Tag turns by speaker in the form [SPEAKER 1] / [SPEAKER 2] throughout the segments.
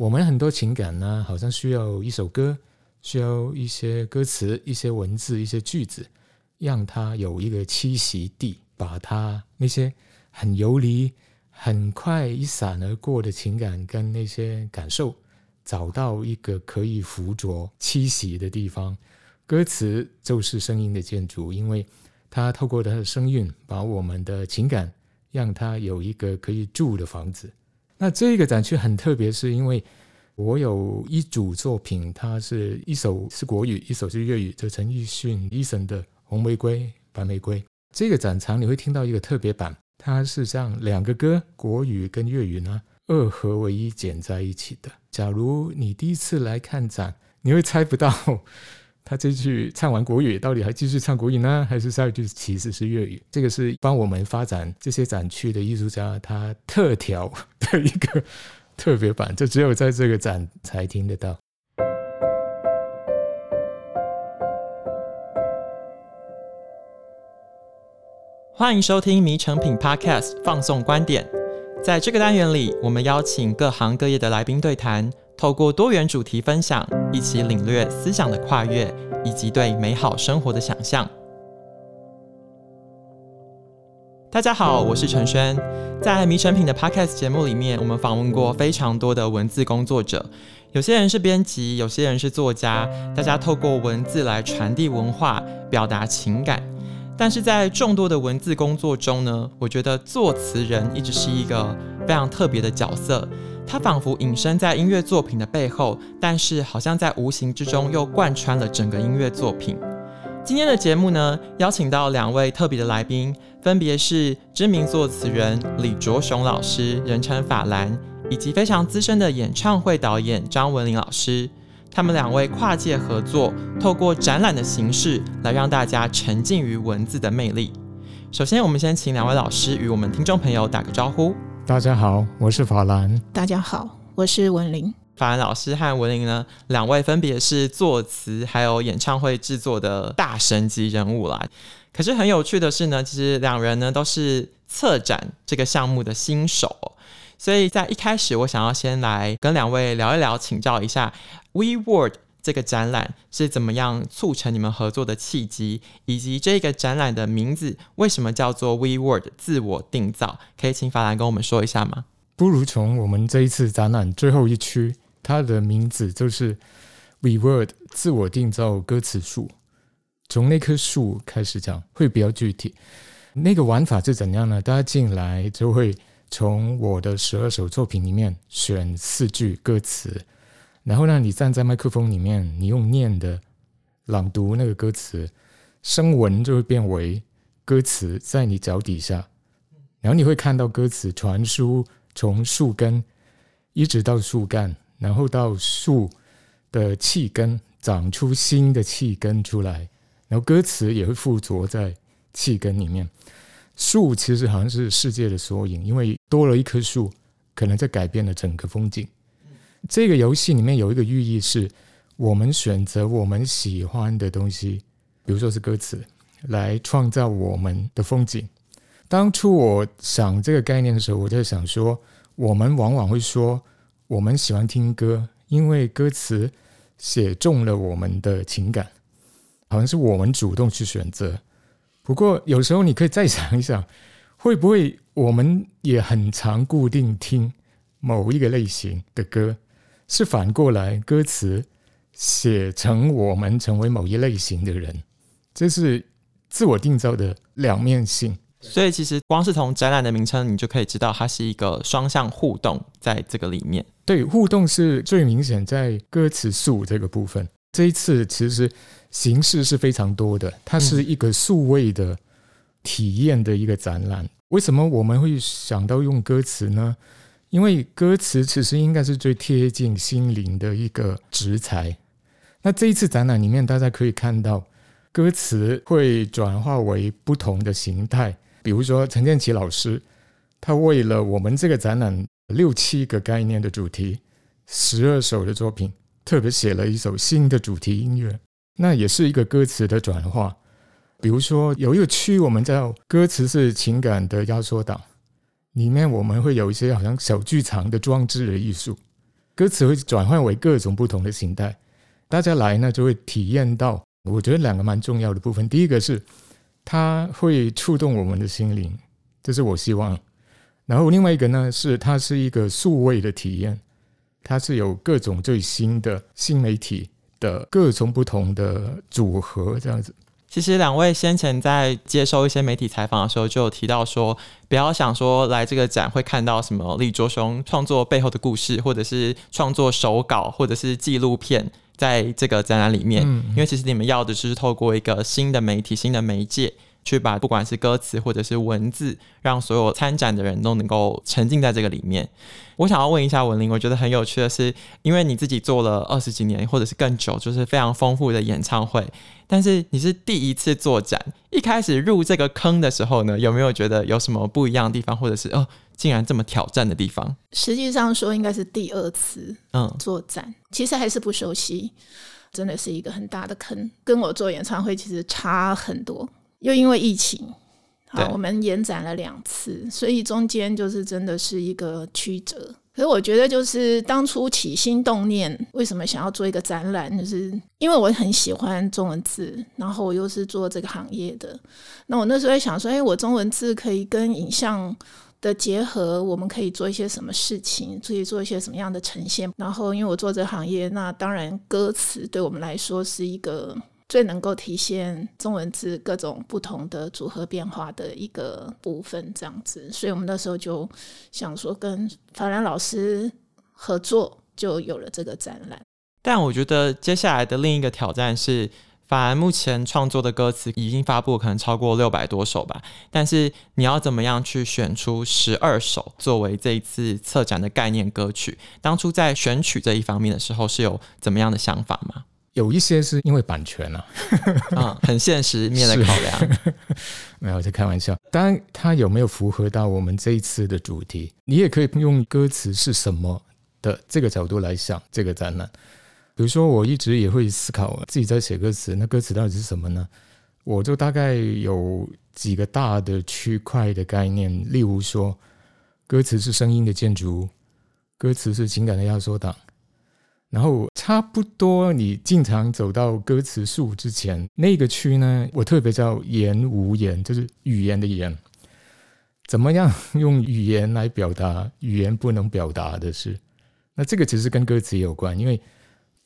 [SPEAKER 1] 我们很多情感呢，好像需要一首歌，需要一些歌词、一些文字、一些句子，让它有一个栖息地，把它那些很游离、很快一闪而过的情感跟那些感受，找到一个可以附着栖息的地方。歌词就是声音的建筑，因为它透过它的声韵，把我们的情感让它有一个可以住的房子。那这个展区很特别，是因为我有一组作品，它是一首是国语，一首是粤语，就陈奕迅、Eason 的《红玫瑰》、《白玫瑰》。这个展场你会听到一个特别版，它是这样两个歌，国语跟粤语呢二合为一剪在一起的。假如你第一次来看展，你会猜不到。他这句唱完国语，到底还继续唱国语呢，还是下一句其实是粤语？这个是帮我们发展这些展区的艺术家他特调的一个特别版，就只有在这个展才听得到。
[SPEAKER 2] 欢迎收听《迷成品 Podcast》放送观点，在这个单元里，我们邀请各行各业的来宾对谈。透过多元主题分享，一起领略思想的跨越，以及对美好生活的想象。大家好，我是陈轩。在迷成品的 Podcast 节目里面，我们访问过非常多的文字工作者，有些人是编辑，有些人是作家，大家透过文字来传递文化，表达情感。但是在众多的文字工作中呢，我觉得作词人一直是一个非常特别的角色。他仿佛隐身在音乐作品的背后，但是好像在无形之中又贯穿了整个音乐作品。今天的节目呢，邀请到两位特别的来宾，分别是知名作词人李卓雄老师，人称法兰，以及非常资深的演唱会导演张文林老师。他们两位跨界合作，透过展览的形式来让大家沉浸于文字的魅力。首先，我们先请两位老师与我们听众朋友打个招呼。
[SPEAKER 1] 大家好，我是法兰。
[SPEAKER 3] 大家好，我是文玲。
[SPEAKER 2] 法兰老师和文玲呢，两位分别是作词还有演唱会制作的大神级人物啦。可是很有趣的是呢，其实两人呢都是策展这个项目的新手，所以在一开始，我想要先来跟两位聊一聊，请教一下 We Word。这个展览是怎么样促成你们合作的契机，以及这个展览的名字为什么叫做 We Word 自我定造？可以请法兰跟我们说一下吗？
[SPEAKER 1] 不如从我们这一次展览最后一区，它的名字就是 We Word 自我定造歌词树，从那棵树开始讲会比较具体。那个玩法是怎样呢？大家进来就会从我的十二首作品里面选四句歌词。然后呢，你站在麦克风里面，你用念的朗读那个歌词，声纹就会变为歌词在你脚底下，然后你会看到歌词传输从树根一直到树干，然后到树的气根长出新的气根出来，然后歌词也会附着在气根里面。树其实好像是世界的缩影，因为多了一棵树，可能在改变了整个风景。这个游戏里面有一个寓意是，我们选择我们喜欢的东西，比如说是歌词，来创造我们的风景。当初我想这个概念的时候，我在想说，我们往往会说我们喜欢听歌，因为歌词写中了我们的情感，好像是我们主动去选择。不过有时候你可以再想一想，会不会我们也很常固定听某一个类型的歌？是反过来，歌词写成我们成为某一类型的人，这是自我定造的两面性。
[SPEAKER 2] 所以，其实光是从展览的名称，你就可以知道它是一个双向互动，在这个里面。
[SPEAKER 1] 对，互动是最明显在歌词数这个部分。这一次其实形式是非常多的，它是一个数位的体验的一个展览。为什么我们会想到用歌词呢？因为歌词其实应该是最贴近心灵的一个质材。那这一次展览里面，大家可以看到歌词会转化为不同的形态。比如说陈建奇老师，他为了我们这个展览六七个概念的主题，十二首的作品，特别写了一首新的主题音乐，那也是一个歌词的转化。比如说有一个区，我们叫歌词是情感的压缩档。里面我们会有一些好像小剧场的装置的艺术，歌词会转换为各种不同的形态，大家来呢就会体验到。我觉得两个蛮重要的部分，第一个是它会触动我们的心灵，这是我希望。然后另外一个呢是它是一个数位的体验，它是有各种最新的新媒体的各种不同的组合这样子。
[SPEAKER 2] 其实两位先前在接受一些媒体采访的时候，就有提到说，不要想说来这个展会看到什么李卓雄创作背后的故事，或者是创作手稿，或者是纪录片，在这个展览里面，因为其实你们要的就是透过一个新的媒体、新的媒介。去把不管是歌词或者是文字，让所有参展的人都能够沉浸在这个里面。我想要问一下文玲，我觉得很有趣的是，因为你自己做了二十几年或者是更久，就是非常丰富的演唱会，但是你是第一次做展，一开始入这个坑的时候呢，有没有觉得有什么不一样的地方，或者是哦，竟然这么挑战的地方？
[SPEAKER 3] 实际上说，应该是第二次嗯做展，嗯、其实还是不熟悉，真的是一个很大的坑，跟我做演唱会其实差很多。又因为疫情，啊，我们延展了两次，所以中间就是真的是一个曲折。可是我觉得，就是当初起心动念，为什么想要做一个展览，就是因为我很喜欢中文字，然后我又是做这个行业的。那我那时候在想说，哎，我中文字可以跟影像的结合，我们可以做一些什么事情，可以做一些什么样的呈现。然后，因为我做这个行业，那当然歌词对我们来说是一个。最能够体现中文字各种不同的组合变化的一个部分，这样子，所以我们那时候就想说跟法兰老师合作，就有了这个展览。
[SPEAKER 2] 但我觉得接下来的另一个挑战是，法兰目前创作的歌词已经发布可能超过六百多首吧，但是你要怎么样去选出十二首作为这一次策展的概念歌曲？当初在选曲这一方面的时候，是有怎么样的想法吗？
[SPEAKER 1] 有一些是因为版权啊，
[SPEAKER 2] 啊，很现实面的考量。
[SPEAKER 1] 没有在开玩笑。当然，它有没有符合到我们这一次的主题？你也可以用歌词是什么的这个角度来想这个展览。比如说，我一直也会思考自己在写歌词，那歌词到底是什么呢？我就大概有几个大的区块的概念，例如说，歌词是声音的建筑，歌词是情感的压缩档。然后差不多，你经常走到歌词树之前那个区呢，我特别叫言无言，就是语言的言。怎么样用语言来表达语言不能表达的事？那这个其实跟歌词有关，因为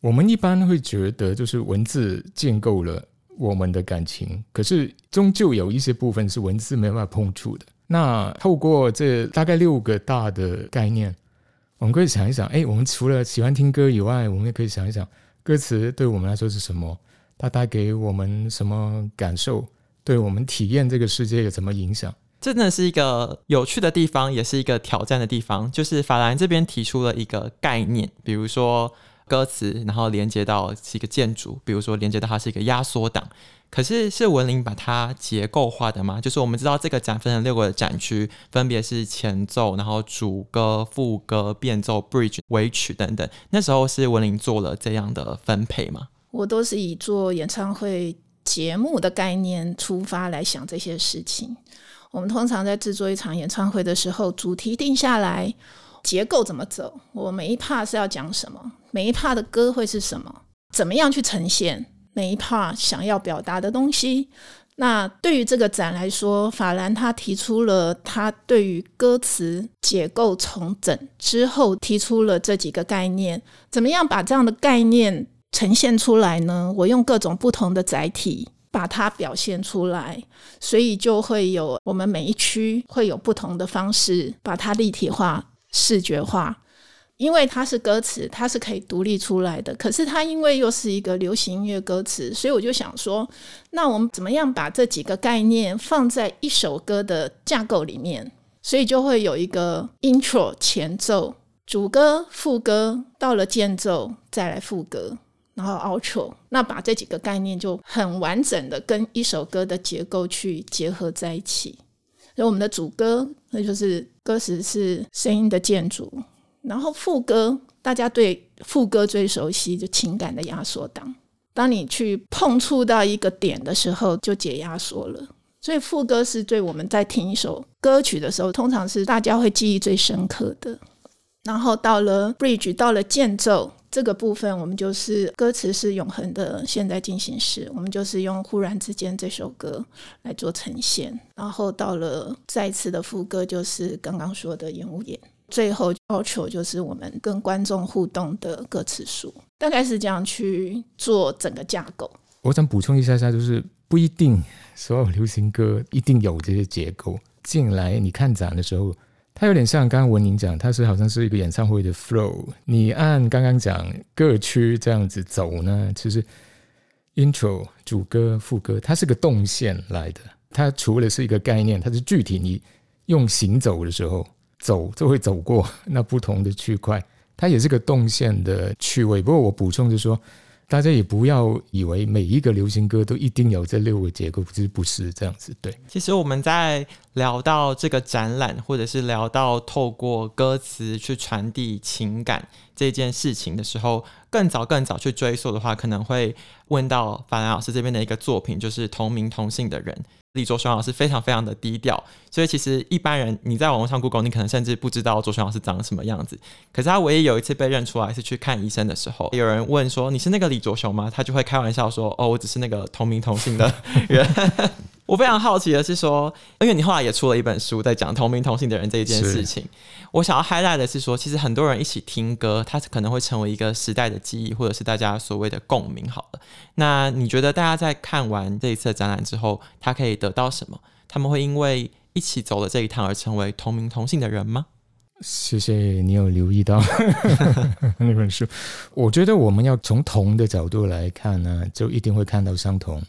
[SPEAKER 1] 我们一般会觉得，就是文字建构了我们的感情，可是终究有一些部分是文字没办法碰触的。那透过这大概六个大的概念。我们可以想一想，哎，我们除了喜欢听歌以外，我们也可以想一想，歌词对我们来说是什么？它带给我们什么感受？对我们体验这个世界有什么影响？
[SPEAKER 2] 真的是一个有趣的地方，也是一个挑战的地方。就是法兰这边提出了一个概念，比如说歌词，然后连接到是一个建筑，比如说连接到它是一个压缩档。可是是文玲把它结构化的吗？就是我们知道这个展分成六个展区，分别是前奏，然后主歌、副歌、变奏、bridge、尾曲等等。那时候是文玲做了这样的分配吗？
[SPEAKER 3] 我都是以做演唱会节目的概念出发来想这些事情。我们通常在制作一场演唱会的时候，主题定下来，结构怎么走？我每一 part 是要讲什么？每一 part 的歌会是什么？怎么样去呈现？每一 part 想要表达的东西，那对于这个展来说，法兰他提出了他对于歌词解构重整之后提出了这几个概念，怎么样把这样的概念呈现出来呢？我用各种不同的载体把它表现出来，所以就会有我们每一区会有不同的方式把它立体化、视觉化。因为它是歌词，它是可以独立出来的。可是它因为又是一个流行音乐歌词，所以我就想说，那我们怎么样把这几个概念放在一首歌的架构里面？所以就会有一个 intro 前奏、主歌、副歌，到了间奏再来副歌，然后 outro。那把这几个概念就很完整的跟一首歌的结构去结合在一起。所以我们的主歌，那就是歌词是声音的建筑。然后副歌，大家对副歌最熟悉，就情感的压缩档。当你去碰触到一个点的时候，就解压缩了。所以副歌是对我们在听一首歌曲的时候，通常是大家会记忆最深刻的。然后到了 bridge，到了间奏这个部分，我们就是歌词是永恒的现在进行时，我们就是用忽然之间这首歌来做呈现。然后到了再次的副歌，就是刚刚说的演无言。最后要求就是我们跟观众互动的歌词书，大概是这样去做整个架构。
[SPEAKER 1] 我想补充一下下，就是不一定所有流行歌一定有这些结构。进来你看展的时候。它有点像刚刚文宁讲，它是好像是一个演唱会的 flow。你按刚刚讲各区这样子走呢，其实 intro 主歌副歌，它是个动线来的。它除了是一个概念，它是具体你用行走的时候走就会走过那不同的区块，它也是个动线的趣味。不过我补充就是说。大家也不要以为每一个流行歌都一定有这六个结构，其实不是这样子。对，
[SPEAKER 2] 其实我们在聊到这个展览，或者是聊到透过歌词去传递情感这件事情的时候，更早更早去追溯的话，可能会问到法兰老师这边的一个作品，就是同名同姓的人。李卓雄老师非常非常的低调，所以其实一般人你在网络上 Google，你可能甚至不知道卓雄老师长什么样子。可是他唯一有一次被认出来是去看医生的时候，有人问说，你是那个李卓雄吗？他就会开玩笑说，哦，我只是那个同名同姓的人。我非常好奇的是说，因为你后来也出了一本书，在讲同名同姓的人这一件事情。我想要 highlight 的是说，其实很多人一起听歌，它可能会成为一个时代的记忆，或者是大家所谓的共鸣。好了，那你觉得大家在看完这一次的展览之后，他可以得到什么？他们会因为一起走了这一趟而成为同名同姓的人吗？
[SPEAKER 1] 谢谢你有留意到 那本书。我觉得我们要从同的角度来看呢，就一定会看到相同。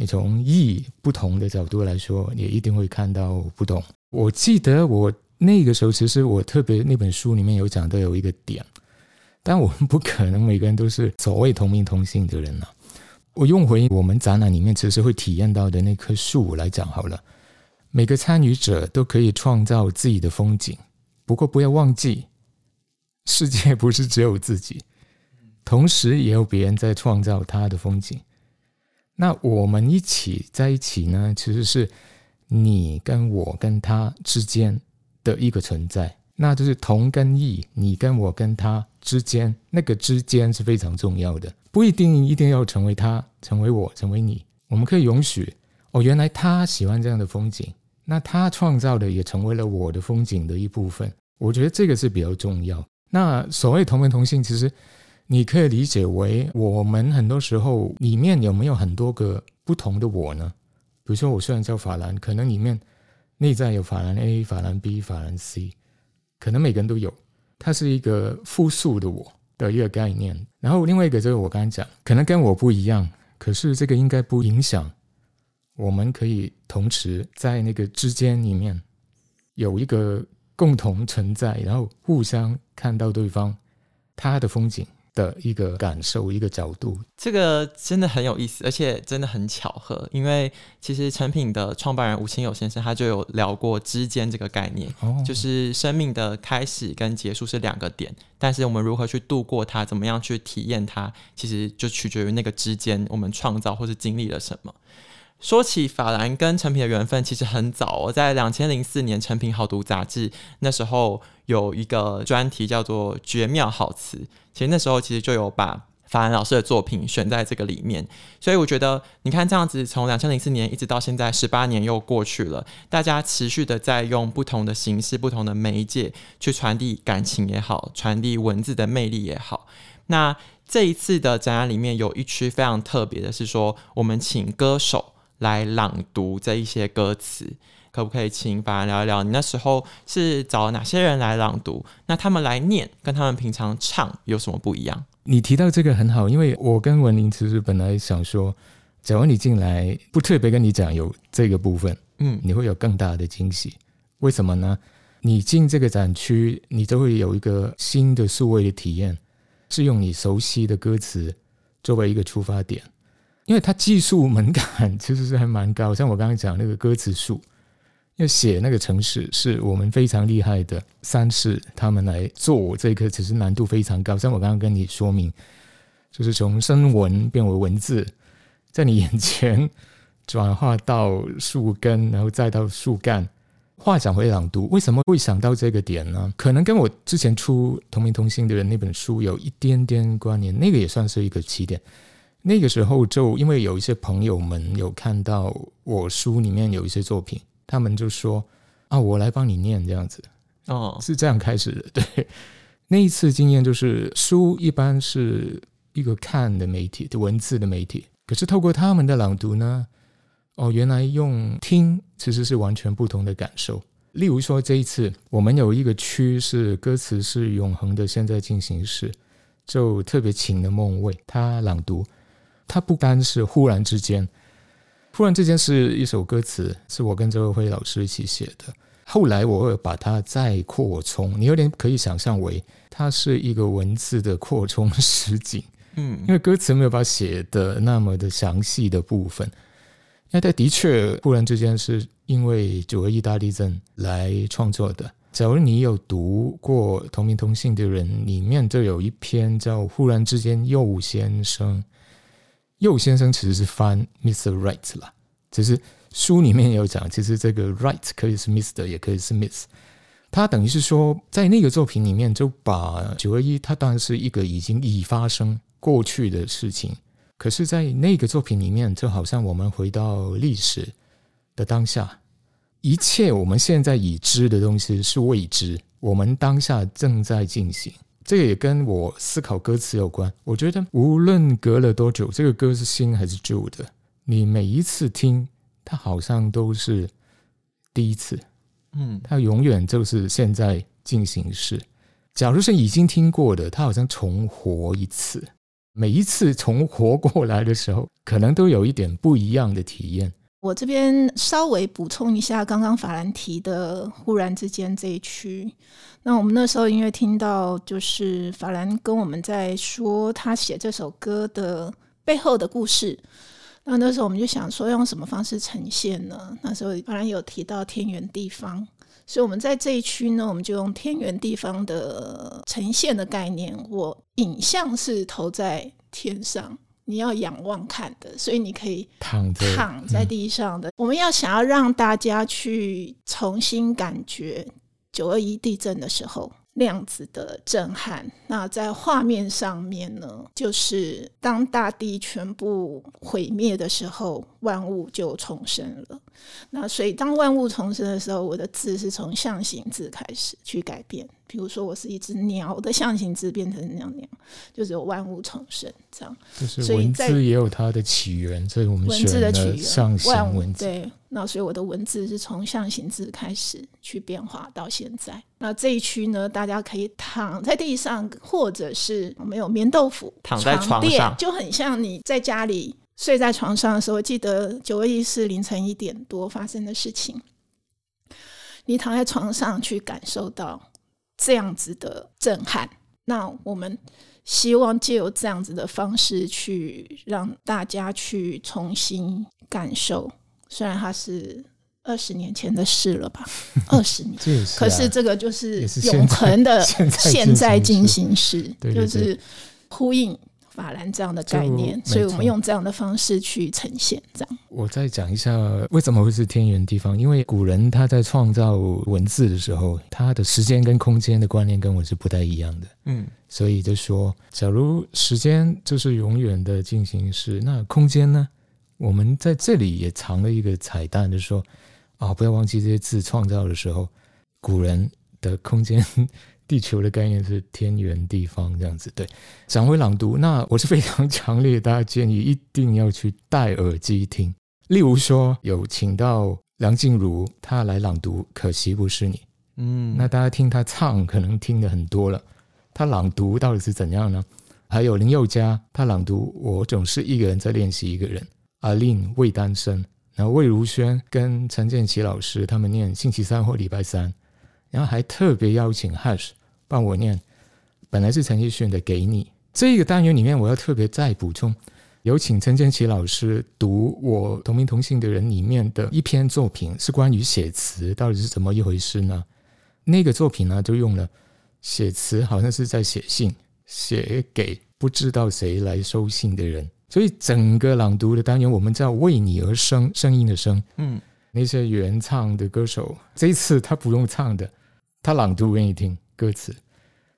[SPEAKER 1] 你从意不同的角度来说，也一定会看到不同。我记得我那个时候，其实我特别那本书里面有讲到有一个点，但我们不可能每个人都是所谓同名同姓的人呐。我用回我们展览里面其实会体验到的那棵树来讲好了。每个参与者都可以创造自己的风景，不过不要忘记，世界不是只有自己，同时也有别人在创造他的风景。那我们一起在一起呢，其实是你跟我跟他之间的一个存在，那就是同跟异，你跟我跟他之间那个之间是非常重要的，不一定一定要成为他，成为我，成为你，我们可以允许哦，原来他喜欢这样的风景，那他创造的也成为了我的风景的一部分，我觉得这个是比较重要。那所谓同名同姓，其实。你可以理解为，我们很多时候里面有没有很多个不同的我呢？比如说，我虽然叫法兰，可能里面内在有法兰 A、法兰 B、法兰 C，可能每个人都有，它是一个复数的我的一个概念。然后另外一个就是我刚才讲，可能跟我不一样，可是这个应该不影响，我们可以同时在那个之间里面有一个共同存在，然后互相看到对方他的风景。的一个感受，一个角度，
[SPEAKER 2] 这个真的很有意思，而且真的很巧合。因为其实成品的创办人吴清友先生他就有聊过“之间”这个概念，哦，就是生命的开始跟结束是两个点，但是我们如何去度过它，怎么样去体验它，其实就取决于那个之间我们创造或是经历了什么。说起法兰跟成品的缘分，其实很早哦，在两千零四年，《成品好读》杂志那时候有一个专题叫做《绝妙好词》，其实那时候其实就有把法兰老师的作品选在这个里面。所以我觉得，你看这样子，从两千零四年一直到现在，十八年又过去了，大家持续的在用不同的形式、不同的媒介去传递感情也好，传递文字的魅力也好。那这一次的展览里面有一区非常特别的是说，我们请歌手。来朗读这一些歌词，可不可以请法兰聊一聊？你那时候是找哪些人来朗读？那他们来念，跟他们平常唱有什么不一样？
[SPEAKER 1] 你提到这个很好，因为我跟文林其实本来想说，假如你进来不特别跟你讲有这个部分，嗯，你会有更大的惊喜。为什么呢？你进这个展区，你都会有一个新的数位的体验，是用你熟悉的歌词作为一个出发点。因为它技术门槛其实是还蛮高，像我刚刚讲那个歌词树，要写那个城市是我们非常厉害的三士他们来做我这个，其实难度非常高。像我刚刚跟你说明，就是从声纹变为文字，在你眼前转化到树根，然后再到树干，话讲回朗读，为什么会想到这个点呢？可能跟我之前出同名同姓的人那本书有一点点关联，那个也算是一个起点。那个时候就因为有一些朋友们有看到我书里面有一些作品，他们就说啊，我来帮你念这样子，哦，是这样开始的。对，那一次经验就是书一般是一个看的媒体，的文字的媒体，可是透过他们的朗读呢。哦，原来用听其实是完全不同的感受。例如说，这一次我们有一个区是歌词是永恒的现在进行式，就特别请了孟蔚他朗读，他不单是忽然之间，忽然之间是一首歌词，是我跟周辉老师一起写的。后来我会把它再扩充，你有点可以想象为它是一个文字的扩充实景，嗯，因为歌词没有办法写的那么的详细的部分。那它的确，忽然之间是因为九二意大利震来创作的。假如你有读过同名同姓的人，里面就有一篇叫《忽然之间》，又先生，右先生其实是翻 Mr. Right 啦。只是书里面有讲，其实这个 Right 可以是 Mr. 也可以是 Miss。他等于是说，在那个作品里面，就把九二一，它当然是一个已经已发生过去的事情。可是，在那个作品里面，就好像我们回到历史的当下，一切我们现在已知的东西是未知，我们当下正在进行。这个也跟我思考歌词有关。我觉得，无论隔了多久，这个歌是新还是旧的，你每一次听，它好像都是第一次。嗯，它永远就是现在进行式。假如是已经听过的，它好像重活一次。每一次重活过来的时候，可能都有一点不一样的体验。
[SPEAKER 3] 我这边稍微补充一下，刚刚法兰提的“忽然之间”这一区。那我们那时候因为听到，就是法兰跟我们在说他写这首歌的背后的故事。那那时候我们就想说，用什么方式呈现呢？那时候法兰有提到天圆地方。所以我们在这一区呢，我们就用天圆地方的呈现的概念。我影像是投在天上，你要仰望看的，所以你可以躺躺在地上的。嗯、我们要想要让大家去重新感觉九二一地震的时候。那样子的震撼，那在画面上面呢，就是当大地全部毁灭的时候，万物就重生了。那所以当万物重生的时候，我的字是从象形字开始去改变。比如说，我是一只鸟的象形字变成那样那样，就是有万物重生这样。
[SPEAKER 1] 就是文字也有它的起源，所以我们
[SPEAKER 3] 文字的起源，
[SPEAKER 1] 象形文字。
[SPEAKER 3] 对，那所以我的文字是从象形字开始去变化到现在。那这一区呢，大家可以躺在地上，或者是我们有棉豆腐
[SPEAKER 2] 躺在床上，
[SPEAKER 3] 就很像你在家里睡在床上的时候。记得九月一是凌晨一点多发生的事情，你躺在床上去感受到。这样子的震撼，那我们希望借由这样子的方式去让大家去重新感受。虽然它是二十年前的事了吧，二十年，可是这个就是永恒的 现在进行时，就是呼应。法兰这样的概念，所以我们用这样的方式去呈现。这样，
[SPEAKER 1] 我再讲一下为什么会是天圆地方。因为古人他在创造文字的时候，他的时间跟空间的观念跟我是不太一样的。嗯，所以就说，假如时间就是永远的进行时，那空间呢？我们在这里也藏了一个彩蛋，就是说啊，不要忘记这些字创造的时候，古人的空间。地球的概念是天圆地方这样子，对。想回朗读，那我是非常强烈，大家建议一定要去戴耳机听。例如说，有请到梁静茹她来朗读《可惜不是你》，嗯，那大家听她唱可能听的很多了，她朗读到底是怎样呢？还有林宥嘉，她朗读《我总是一个人在练习一个人》，阿令未单身，然后魏如萱跟陈建奇老师他们念星期三或礼拜三，然后还特别邀请 Hush。帮我念，本来是陈奕迅的《给你》这个单元里面，我要特别再补充，有请陈建奇老师读我同名同姓的人里面的一篇作品，是关于写词到底是怎么一回事呢？那个作品呢，就用了写词，好像是在写信，写给不知道谁来收信的人。所以整个朗读的单元，我们叫为你而生，声音的声，嗯，那些原唱的歌手，这一次他不用唱的，他朗读给你听歌词，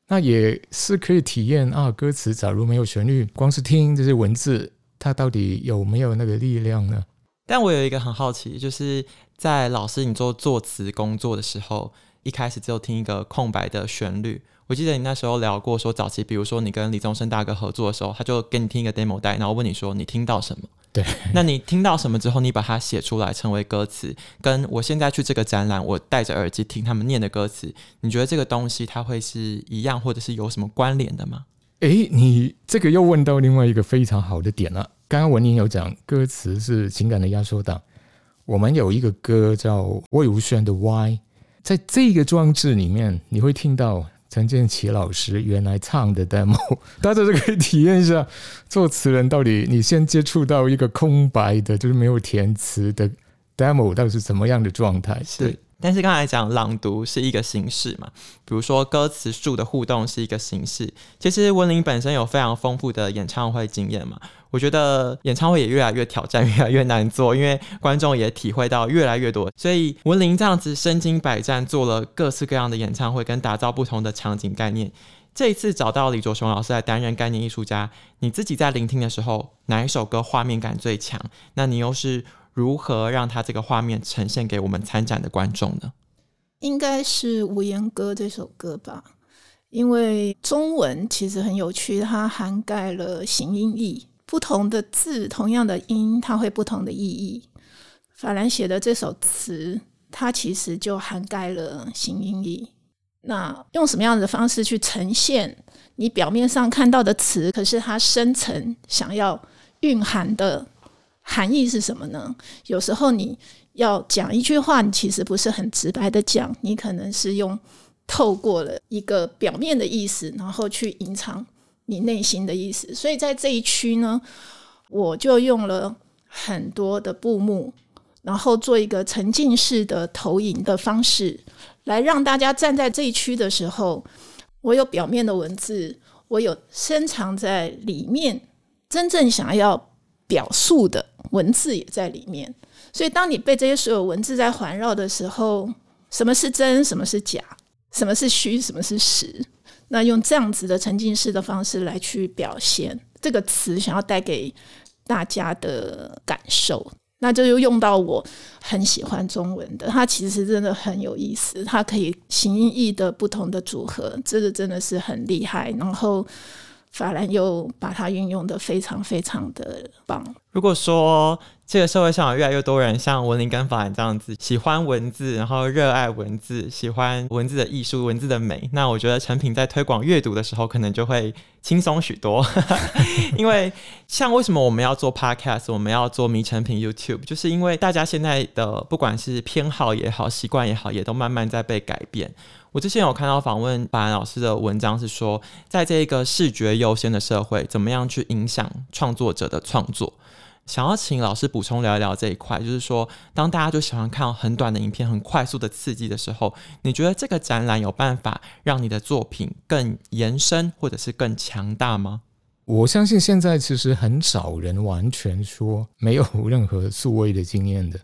[SPEAKER 1] 那也是可以体验啊。歌词假如没有旋律，光是听这些文字，它到底有没有那个力量呢？
[SPEAKER 2] 但我有一个很好奇，就是在老师你做作词工作的时候，一开始只有听一个空白的旋律。我记得你那时候聊过，说早期，比如说你跟李宗盛大哥合作的时候，他就给你听一个 demo 带，然后问你说你听到什么？
[SPEAKER 1] 对，
[SPEAKER 2] 那你听到什么之后，你把它写出来成为歌词，跟我现在去这个展览，我戴着耳机听他们念的歌词，你觉得这个东西它会是一样，或者是有什么关联的吗？
[SPEAKER 1] 诶，你这个又问到另外一个非常好的点了。刚刚文宁有讲，歌词是情感的压缩档。我们有一个歌叫魏如萱的《Why》，在这个装置里面，你会听到陈建奇老师原来唱的 demo。大家就可以体验一下，作词人到底你先接触到一个空白的，就是没有填词的 demo，到底是怎么样的状态？
[SPEAKER 2] 对。但是刚才讲朗读是一个形式嘛，比如说歌词树的互动是一个形式。其实文玲本身有非常丰富的演唱会经验嘛，我觉得演唱会也越来越挑战，越来越难做，因为观众也体会到越来越多。所以文玲这样子身经百战，做了各式各样的演唱会，跟打造不同的场景概念。这一次找到李卓雄老师来担任概念艺术家，你自己在聆听的时候，哪一首歌画面感最强？那你又是？如何让他这个画面呈现给我们参展的观众呢？
[SPEAKER 3] 应该是《无言歌》这首歌吧，因为中文其实很有趣，它涵盖了形音义，不同的字，同样的音，它会不同的意义。法兰写的这首词，它其实就涵盖了形音义。那用什么样的方式去呈现你表面上看到的词，可是它深层想要蕴含的？含义是什么呢？有时候你要讲一句话，你其实不是很直白的讲，你可能是用透过了一个表面的意思，然后去隐藏你内心的意思。所以在这一区呢，我就用了很多的布幕，然后做一个沉浸式的投影的方式，来让大家站在这一区的时候，我有表面的文字，我有深藏在里面，真正想要表述的。文字也在里面，所以当你被这些所有文字在环绕的时候，什么是真，什么是假，什么是虚，什么是实，那用这样子的沉浸式的方式来去表现这个词想要带给大家的感受，那就又用到我很喜欢中文的，它其实真的很有意思，它可以形意的不同的组合，这个真的是很厉害，然后。法兰又把它运用得非常非常的棒。
[SPEAKER 2] 如果说这个社会上有越来越多人像文林跟法兰这样子，喜欢文字，然后热爱文字，喜欢文字的艺术、文字的美，那我觉得成品在推广阅读的时候，可能就会轻松许多。因为像为什么我们要做 Podcast，我们要做迷成品 YouTube，就是因为大家现在的不管是偏好也好，习惯也好，也都慢慢在被改变。我之前有看到访问白兰老师的文章，是说，在这个视觉优先的社会，怎么样去影响创作者的创作？想要请老师补充聊一聊这一块，就是说，当大家就喜欢看很短的影片，很快速的刺激的时候，你觉得这个展览有办法让你的作品更延伸，或者是更强大吗？
[SPEAKER 1] 我相信现在其实很少人完全说没有 任何数位的经验的。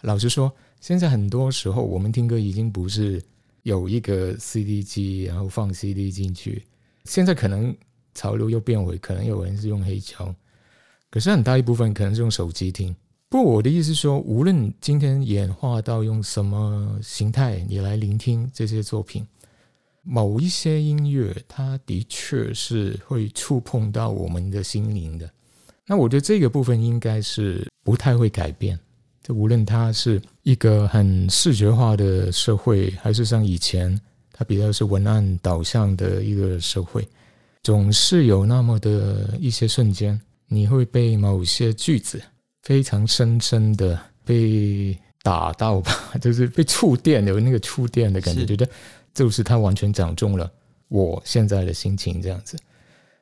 [SPEAKER 1] 老实说，现在很多时候我们听歌已经不是。有一个 CD 机，然后放 CD 进去。现在可能潮流又变回，可能有人是用黑胶，可是很大一部分可能是用手机听。不过我的意思是说，无论今天演化到用什么形态，你来聆听这些作品，某一些音乐，它的确是会触碰到我们的心灵的。那我觉得这个部分应该是不太会改变。就无论它是一个很视觉化的社会，还是像以前它比较是文案导向的一个社会，总是有那么的一些瞬间，你会被某些句子非常深深的被打到吧，就是被触电，有那个触电的感觉，觉得就是它完全讲中了我现在的心情，这样子。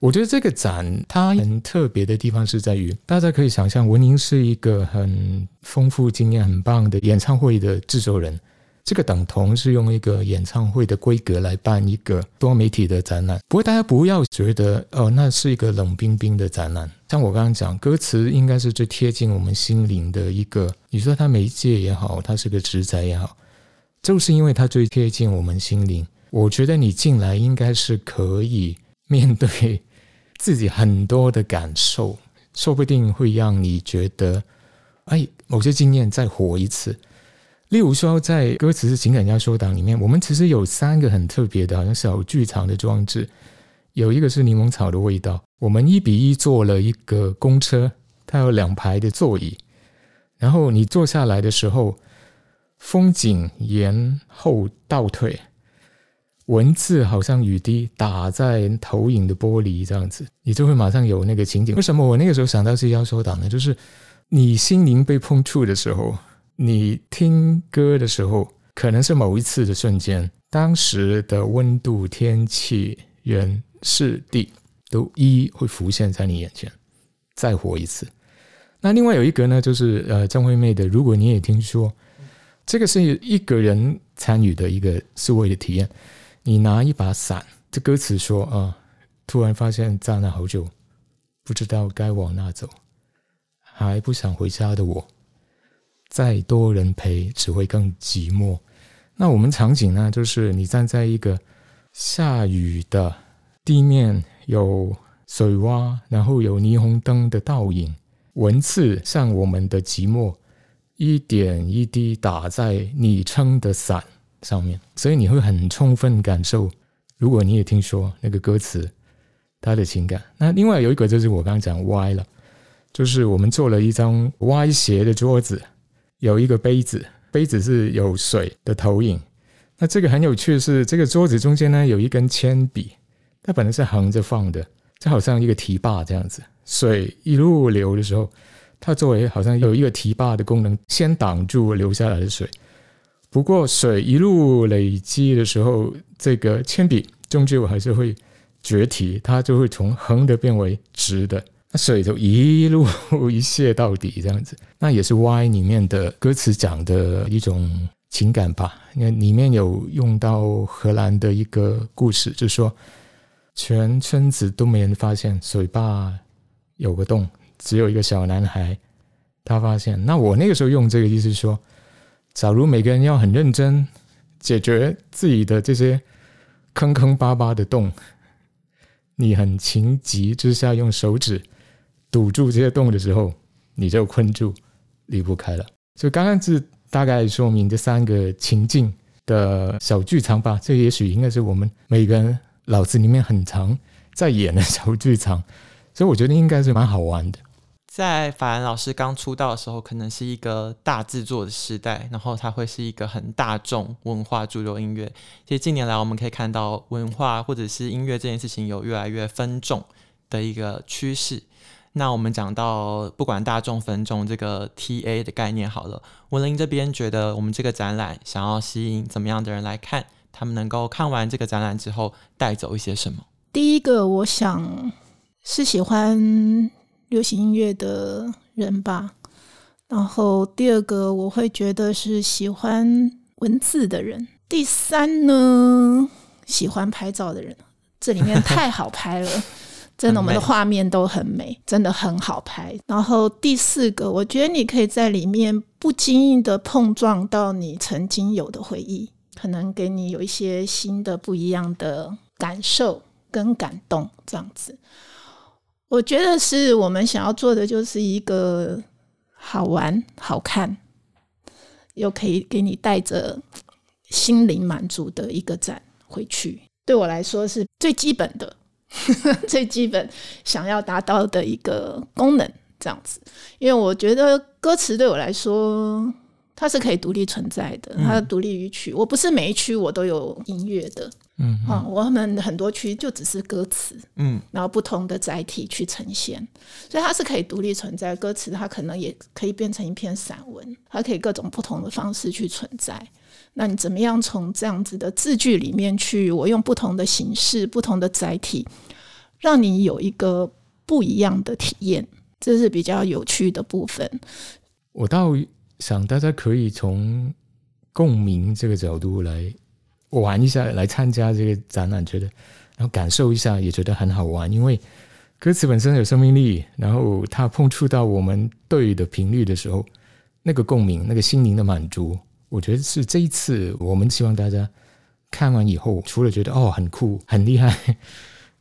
[SPEAKER 1] 我觉得这个展它很特别的地方是在于，大家可以想象，文宁是一个很丰富经验、很棒的演唱会的制作人。这个等同是用一个演唱会的规格来办一个多媒体的展览。不过大家不要觉得哦，那是一个冷冰冰的展览。像我刚刚讲，歌词应该是最贴近我们心灵的一个。你说它媒介也好，它是个职灾也好，就是因为它最贴近我们心灵。我觉得你进来应该是可以面对自己很多的感受，说不定会让你觉得，哎，某些经验再活一次。例如说，在歌词是情感压缩档里面，我们其实有三个很特别的，好像小剧场的装置。有一个是柠檬草的味道，我们一比一做了一个公车，它有两排的座椅，然后你坐下来的时候，风景延后倒退，文字好像雨滴打在投影的玻璃这样子，你就会马上有那个情景。为什么我那个时候想到是压缩档呢？就是你心灵被碰触的时候。你听歌的时候，可能是某一次的瞬间，当时的温度、天气、人、事、地，都一一会浮现在你眼前，再活一次。那另外有一个呢，就是呃张惠妹的《如果你也听说》，这个是一个人参与的一个数位的体验。你拿一把伞，这歌词说啊、突然发现站了好久，不知道该往哪走，还不想回家的我。再多人陪，只会更寂寞。那我们场景呢，就是你站在一个下雨的地面，有水洼，然后有霓虹灯的倒影，文字像我们的寂寞，一点一滴打在你撑的伞上面，所以你会很充分感受。如果你也听说那个歌词，它的情感。那另外有一个就是我刚刚讲歪了，就是我们做了一张歪斜的桌子。有一个杯子，杯子是有水的投影。那这个很有趣的是，这个桌子中间呢有一根铅笔，它本来是横着放的，就好像一个堤坝这样子。水一路流的时候，它作为好像有一个堤坝的功能，先挡住流下来的水。不过水一路累积的时候，这个铅笔终究还是会决堤，它就会从横的变为直的。那水就一路一泻到底，这样子，那也是 Y 里面的歌词讲的一种情感吧。因为里面有用到荷兰的一个故事，就是说全村子都没人发现水坝有个洞，只有一个小男孩他发现。那我那个时候用这个意思说，假如每个人要很认真解决自己的这些坑坑巴巴的洞，你很情急之下用手指。堵住这些洞的时候，你就困住，离不开了。所以刚刚是大概说明这三个情境的小剧场吧。这也许应该是我们每个人脑子里面很常在演的小剧场，所以我觉得应该是蛮好玩的。
[SPEAKER 2] 在法兰老师刚出道的时候，可能是一个大制作的时代，然后它会是一个很大众文化主流音乐。其实近年来我们可以看到，文化或者是音乐这件事情有越来越分众的一个趋势。那我们讲到不管大众分众这个 TA 的概念好了，文林这边觉得我们这个展览想要吸引怎么样的人来看？他们能够看完这个展览之后带走一些什么？
[SPEAKER 3] 第一个，我想是喜欢流行音乐的人吧。然后第二个，我会觉得是喜欢文字的人。第三呢，喜欢拍照的人。这里面太好拍了。真的，我们的画面都很美，真的很好拍。然后第四个，我觉得你可以在里面不经意的碰撞到你曾经有的回忆，可能给你有一些新的不一样的感受跟感动，这样子。我觉得是我们想要做的，就是一个好玩、好看，又可以给你带着心灵满足的一个展回去。对我来说，是最基本的。最基本想要达到的一个功能，这样子，因为我觉得歌词对我来说，它是可以独立存在的，它独立于曲。我不是每一曲我都有音乐的，嗯，啊，我们很多区就只是歌词，嗯，然后不同的载体去呈现，所以它是可以独立存在。歌词它可能也可以变成一篇散文，它可以各种不同的方式去存在。那你怎么样从这样子的字句里面去，我用不同的形式、不同的载体，让你有一个不一样的体验，这是比较有趣的部分。
[SPEAKER 1] 我倒想大家可以从共鸣这个角度来玩一下，来参加这个展览，觉得然后感受一下，也觉得很好玩，因为歌词本身有生命力，然后它碰触到我们对的频率的时候，那个共鸣，那个心灵的满足，我觉得是这一次我们希望大家看完以后，除了觉得哦很酷、很厉害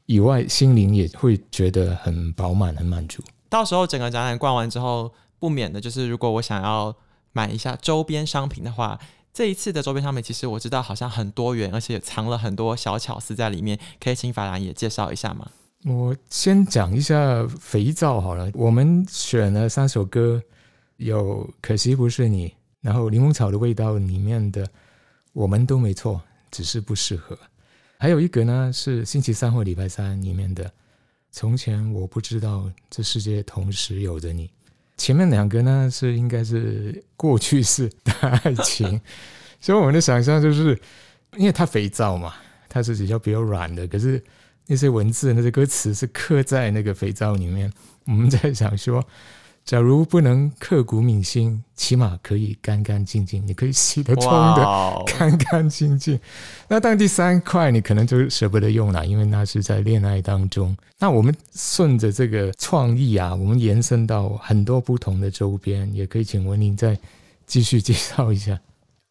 [SPEAKER 1] 以外，心灵也会觉得很饱满、很满足。
[SPEAKER 2] 到时候整个展览逛完之后，不免的就是如果我想要买一下周边商品的话，这一次的周边商品其实我知道好像很多元，而且藏了很多小巧思在里面，可以请法兰也介绍一下吗？
[SPEAKER 1] 我先讲一下肥皂好了。我们选了三首歌，有《可惜不是你》，然后《柠檬草的味道》里面的“我们都没错，只是不适合”，还有一个呢是《星期三或礼拜三》里面的“从前我不知道这世界同时有着你”。前面两个呢是应该是过去式的爱情，所以我们的想象就是，因为它肥皂嘛，它是比较比较软的，可是。那些文字、那些歌词是刻在那个肥皂里面。我们在想说，假如不能刻骨铭心，起码可以干干净净，你可以洗得冲的干干净净。那当第三块，你可能就舍不得用了，因为那是在恋爱当中。那我们顺着这个创意啊，我们延伸到很多不同的周边，也可以请文玲再继续介绍一下。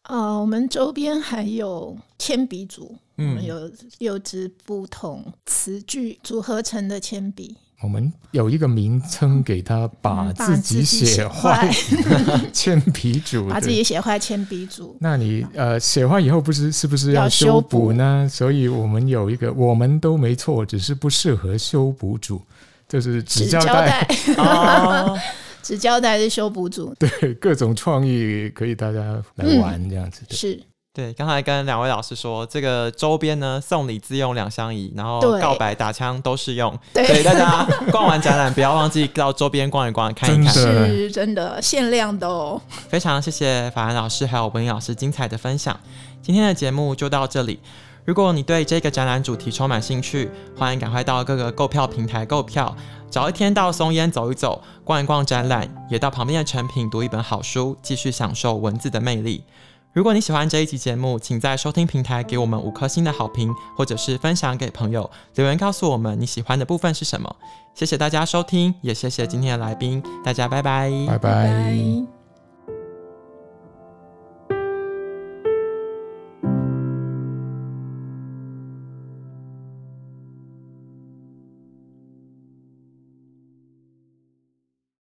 [SPEAKER 3] 呃，我们周边还有铅笔组，嗯，有六支不同词句组合成的铅笔。
[SPEAKER 1] 我们有一个名称给他，把自己写坏 铅笔组，
[SPEAKER 3] 把自己写坏铅笔组。
[SPEAKER 1] 那你呃写坏以后，不是是不是要修补呢？所以我们有一个，我们都没错，只是不适合修补组，就是纸胶带。
[SPEAKER 3] 纸胶带是修补组，
[SPEAKER 1] 对，各种创意可以大家来玩这样子。
[SPEAKER 3] 嗯、是
[SPEAKER 2] 对，刚才跟两位老师说，这个周边呢，送礼自用两相宜，然后告白打枪都适用。对，所以大家逛完展览不要忘记到周边逛一逛，看一看，
[SPEAKER 3] 是真的限量的哦。
[SPEAKER 2] 非常谢谢法兰老师还有文英老师精彩的分享，今天的节目就到这里。如果你对这个展览主题充满兴趣，欢迎赶快到各个购票平台购票，找一天到松烟走一走，逛一逛展览，也到旁边的成品读一本好书，继续享受文字的魅力。如果你喜欢这一集节目，请在收听平台给我们五颗星的好评，或者是分享给朋友，留言告诉我们你喜欢的部分是什么。谢谢大家收听，也谢谢今天的来宾，大家拜拜，
[SPEAKER 1] 拜拜。